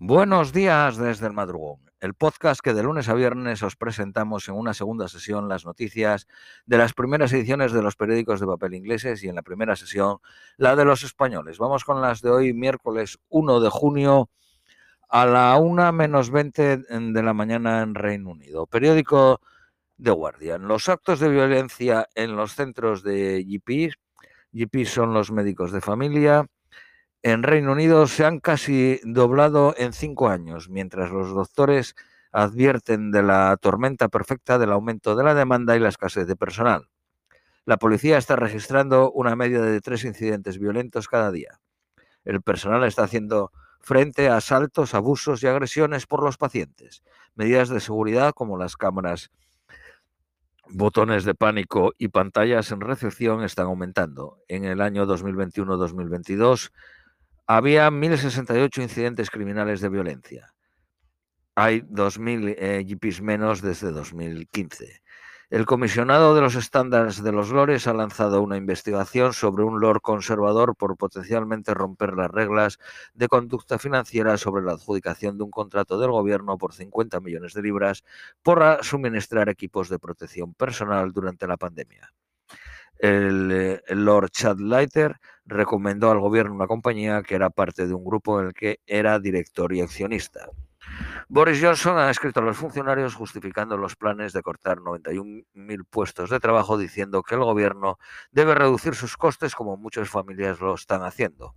Buenos días desde el madrugón, el podcast que de lunes a viernes os presentamos en una segunda sesión las noticias de las primeras ediciones de los periódicos de papel ingleses y en la primera sesión la de los españoles. Vamos con las de hoy, miércoles 1 de junio a la 1 menos 20 de la mañana en Reino Unido. Periódico The Guardian. Los actos de violencia en los centros de GP, GP son los médicos de familia, en Reino Unido se han casi doblado en cinco años, mientras los doctores advierten de la tormenta perfecta del aumento de la demanda y la escasez de personal. La policía está registrando una media de tres incidentes violentos cada día. El personal está haciendo frente a asaltos, abusos y agresiones por los pacientes. Medidas de seguridad como las cámaras, botones de pánico y pantallas en recepción están aumentando. En el año 2021-2022 había 1.068 incidentes criminales de violencia. Hay 2.000 eh, GPs menos desde 2015. El comisionado de los estándares de los lores ha lanzado una investigación sobre un lord conservador por potencialmente romper las reglas de conducta financiera sobre la adjudicación de un contrato del gobierno por 50 millones de libras por suministrar equipos de protección personal durante la pandemia. El, eh, el Lord Chad Leiter recomendó al gobierno una compañía que era parte de un grupo en el que era director y accionista. Boris Johnson ha escrito a los funcionarios justificando los planes de cortar 91.000 puestos de trabajo, diciendo que el gobierno debe reducir sus costes como muchas familias lo están haciendo.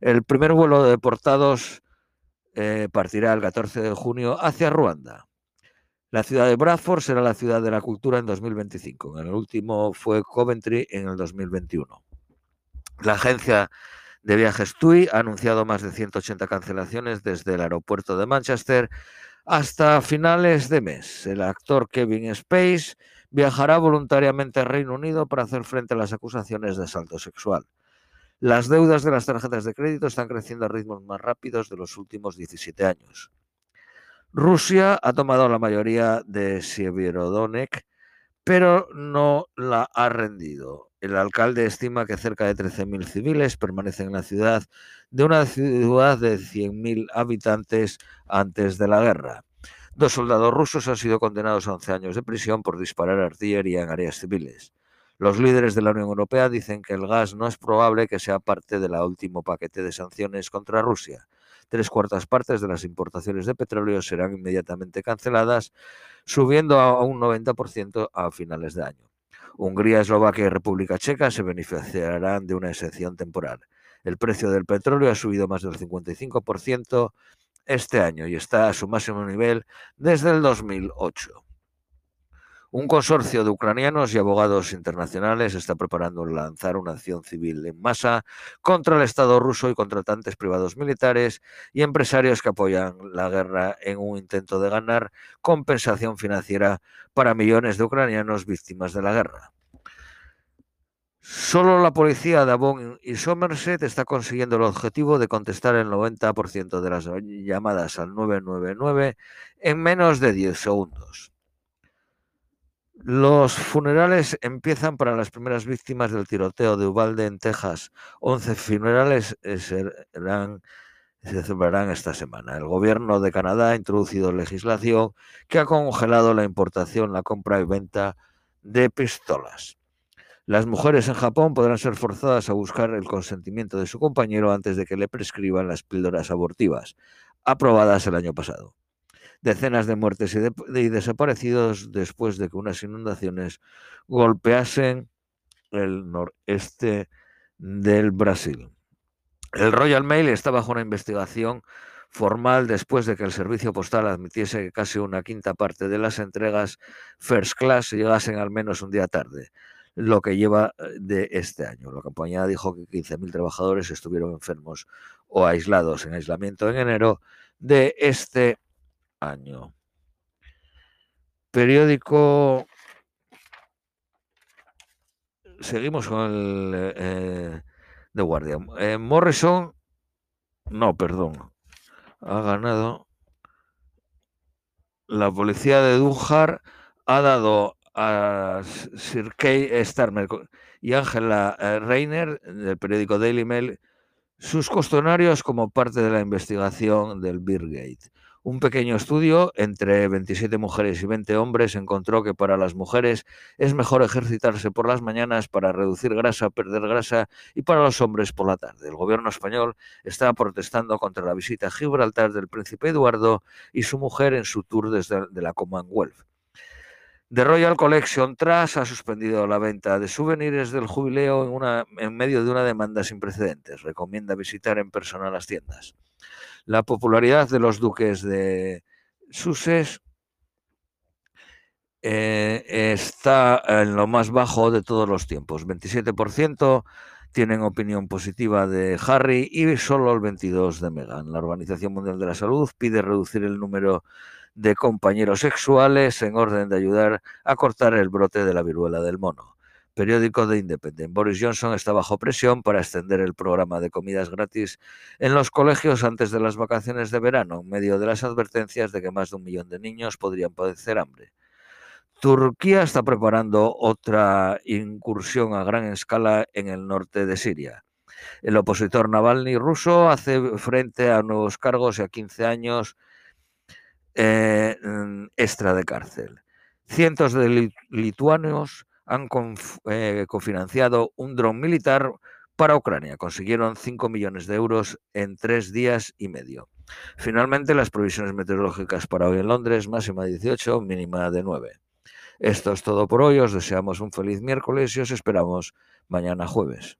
El primer vuelo de deportados eh, partirá el 14 de junio hacia Ruanda. La ciudad de Bradford será la ciudad de la cultura en 2025. En el último fue Coventry en el 2021. La agencia de viajes TUI ha anunciado más de 180 cancelaciones desde el aeropuerto de Manchester hasta finales de mes. El actor Kevin Space viajará voluntariamente a Reino Unido para hacer frente a las acusaciones de asalto sexual. Las deudas de las tarjetas de crédito están creciendo a ritmos más rápidos de los últimos 17 años. Rusia ha tomado la mayoría de Sievirodonetsk, pero no la ha rendido. El alcalde estima que cerca de 13.000 civiles permanecen en la ciudad de una ciudad de 100.000 habitantes antes de la guerra. Dos soldados rusos han sido condenados a 11 años de prisión por disparar artillería en áreas civiles. Los líderes de la Unión Europea dicen que el gas no es probable que sea parte del último paquete de sanciones contra Rusia. Tres cuartas partes de las importaciones de petróleo serán inmediatamente canceladas, subiendo a un 90% a finales de año. Hungría, Eslovaquia y República Checa se beneficiarán de una excepción temporal. El precio del petróleo ha subido más del 55% este año y está a su máximo nivel desde el 2008. Un consorcio de ucranianos y abogados internacionales está preparando lanzar una acción civil en masa contra el Estado ruso y contratantes privados militares y empresarios que apoyan la guerra en un intento de ganar compensación financiera para millones de ucranianos víctimas de la guerra. Solo la policía de Avon y Somerset está consiguiendo el objetivo de contestar el 90% de las llamadas al 999 en menos de 10 segundos. Los funerales empiezan para las primeras víctimas del tiroteo de Uvalde en Texas. 11 funerales eh, serán, se celebrarán esta semana. El gobierno de Canadá ha introducido legislación que ha congelado la importación, la compra y venta de pistolas. Las mujeres en Japón podrán ser forzadas a buscar el consentimiento de su compañero antes de que le prescriban las píldoras abortivas, aprobadas el año pasado decenas de muertes y, desaparecidos después de que unas inundaciones golpeasen el noreste del Brasil. El Royal Mail está bajo una investigación formal después de que el servicio postal admitiese que casi una quinta parte de las entregas First Class llegasen al menos un día tarde, lo que lleva eh, de este año. La compañía dijo que 15.000 trabajadores estuvieron enfermos o aislados en aislamiento en enero de este año. Periódico. Seguimos con el eh, The Guardian. Eh, Morrison, no, perdón, ha ganado. La policía de Dunjar ha dado a Sir Kay Starmer y Angela eh, Reiner del periódico Daily Mail sus cuestionarios como parte de la investigación del Birgate. Un pequeño estudio entre 27 mujeres y 20 hombres encontró que para las mujeres es mejor ejercitarse por las mañanas para reducir grasa, perder grasa y para los hombres por la tarde. El gobierno español está protestando contra la visita a Gibraltar del príncipe Eduardo y su mujer en su tour desde la Commonwealth. The Royal Collection Trust ha suspendido la venta de souvenirs del jubileo en medio de una demanda sin precedentes. Recomienda visitar en persona las tiendas. La popularidad de los duques de Sussex eh, está en lo más bajo de todos los tiempos. 27% tienen opinión positiva de Harry y solo el 22% de Meghan. La Organización Mundial de la Salud pide reducir el número de compañeros sexuales en orden de ayudar a cortar el brote de la viruela del mono. Periódico de Independent. Boris Johnson está bajo presión para extender el programa de comidas gratis en los colegios antes de las vacaciones de verano, en medio de las advertencias de que más de un millón de niños podrían padecer hambre. Turquía está preparando otra incursión a gran escala en el norte de Siria. El opositor Navalny ruso hace frente a nuevos cargos y a 15 años eh, mm, extra de cárcel. Cientos de lituanos han eh, cofinanciado un dron militar para Ucrania. Consiguieron 5 millones de euros en tres días y medio. Finalmente, las previsiones meteorológicas para hoy en Londres, máxima de 18, mínima de 9. Esto es todo por hoy. Os deseamos un feliz miércoles y os esperamos mañana jueves.